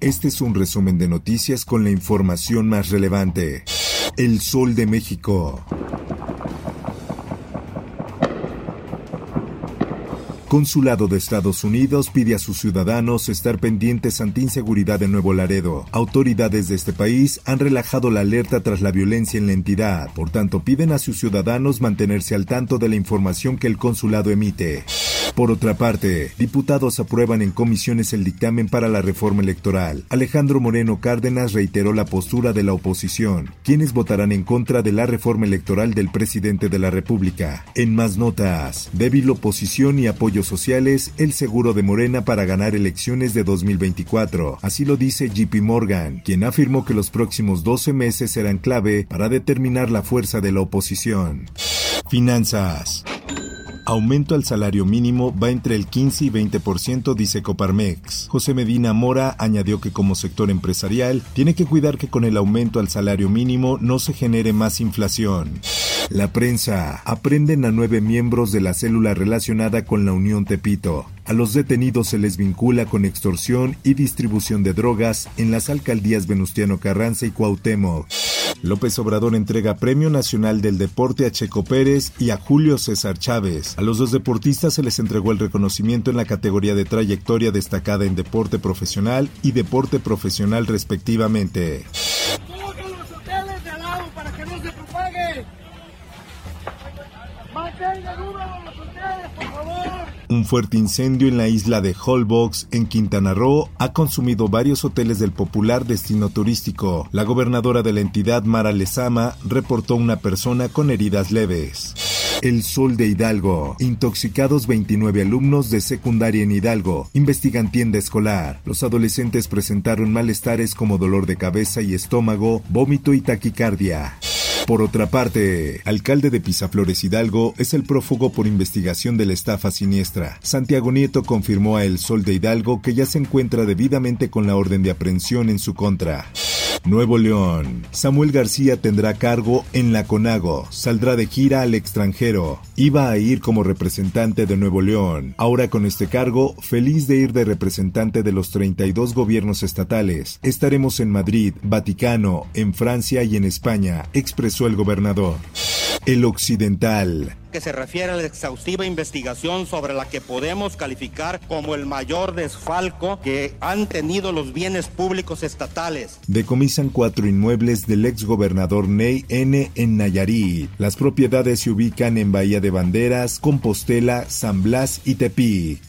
Este es un resumen de noticias con la información más relevante. El Sol de México. Consulado de Estados Unidos pide a sus ciudadanos estar pendientes ante inseguridad en Nuevo Laredo. Autoridades de este país han relajado la alerta tras la violencia en la entidad, por tanto piden a sus ciudadanos mantenerse al tanto de la información que el consulado emite. Por otra parte, diputados aprueban en comisiones el dictamen para la reforma electoral. Alejandro Moreno Cárdenas reiteró la postura de la oposición, quienes votarán en contra de la reforma electoral del presidente de la República. En más notas, débil oposición y apoyos sociales, el seguro de Morena para ganar elecciones de 2024. Así lo dice JP Morgan, quien afirmó que los próximos 12 meses serán clave para determinar la fuerza de la oposición. Finanzas. Aumento al salario mínimo va entre el 15 y 20%, dice Coparmex. José Medina Mora añadió que como sector empresarial tiene que cuidar que con el aumento al salario mínimo no se genere más inflación. La prensa. Aprenden a nueve miembros de la célula relacionada con la Unión Tepito. A los detenidos se les vincula con extorsión y distribución de drogas en las alcaldías Venustiano Carranza y Cuauhtémoc. López Obrador entrega Premio Nacional del Deporte a Checo Pérez y a Julio César Chávez. A los dos deportistas se les entregó el reconocimiento en la categoría de trayectoria destacada en deporte profesional y deporte profesional respectivamente. Un fuerte incendio en la isla de Holbox, en Quintana Roo, ha consumido varios hoteles del popular destino turístico. La gobernadora de la entidad, Mara Lezama, reportó una persona con heridas leves. El Sol de Hidalgo. Intoxicados 29 alumnos de secundaria en Hidalgo. Investigan tienda escolar. Los adolescentes presentaron malestares como dolor de cabeza y estómago, vómito y taquicardia. Por otra parte, alcalde de Pisaflores Hidalgo es el prófugo por investigación de la estafa siniestra. Santiago Nieto confirmó a El Sol de Hidalgo que ya se encuentra debidamente con la orden de aprehensión en su contra. Nuevo León. Samuel García tendrá cargo en la CONAGO. Saldrá de gira al extranjero. Iba a ir como representante de Nuevo León. Ahora con este cargo, feliz de ir de representante de los 32 gobiernos estatales. Estaremos en Madrid, Vaticano, en Francia y en España, expresó el gobernador. El Occidental que se refiere a la exhaustiva investigación sobre la que podemos calificar como el mayor desfalco que han tenido los bienes públicos estatales. Decomisan cuatro inmuebles del exgobernador Ney N. en Nayarit. Las propiedades se ubican en Bahía de Banderas, Compostela, San Blas y Tepic.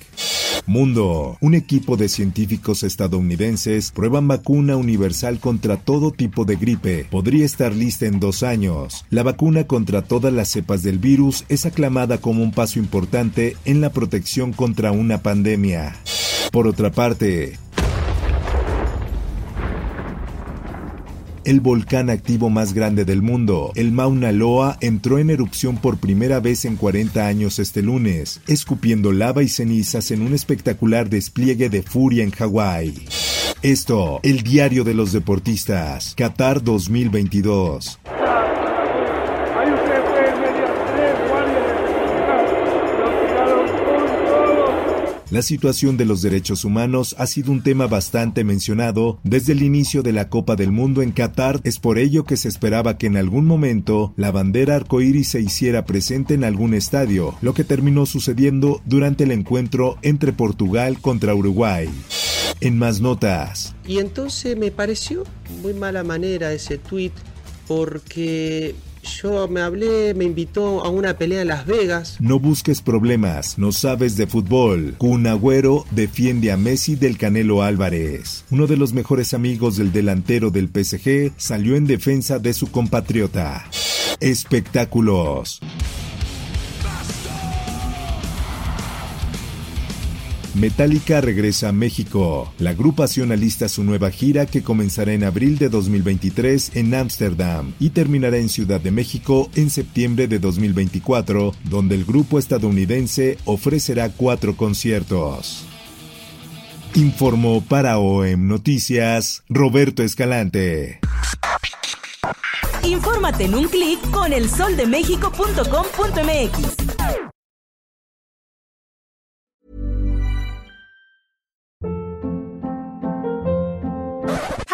Mundo. Un equipo de científicos estadounidenses prueban vacuna universal contra todo tipo de gripe. Podría estar lista en dos años. La vacuna contra todas las cepas del virus es aclamada como un paso importante en la protección contra una pandemia. Por otra parte, el volcán activo más grande del mundo, el Mauna Loa, entró en erupción por primera vez en 40 años este lunes, escupiendo lava y cenizas en un espectacular despliegue de furia en Hawái. Esto, el diario de los deportistas, Qatar 2022. La situación de los derechos humanos ha sido un tema bastante mencionado desde el inicio de la Copa del Mundo en Qatar. Es por ello que se esperaba que en algún momento la bandera arcoíris se hiciera presente en algún estadio, lo que terminó sucediendo durante el encuentro entre Portugal contra Uruguay. En más notas. Y entonces me pareció muy mala manera ese tweet porque yo me hablé, me invitó a una pelea en Las Vegas. No busques problemas, no sabes de fútbol. Kun Agüero defiende a Messi del Canelo Álvarez. Uno de los mejores amigos del delantero del PSG salió en defensa de su compatriota. Espectáculos. Metallica regresa a México. La agrupación alista su nueva gira que comenzará en abril de 2023 en Ámsterdam y terminará en Ciudad de México en septiembre de 2024, donde el grupo estadounidense ofrecerá cuatro conciertos. Informó para OEM Noticias Roberto Escalante. Infórmate en un clic con elsoldemexico.com.mx.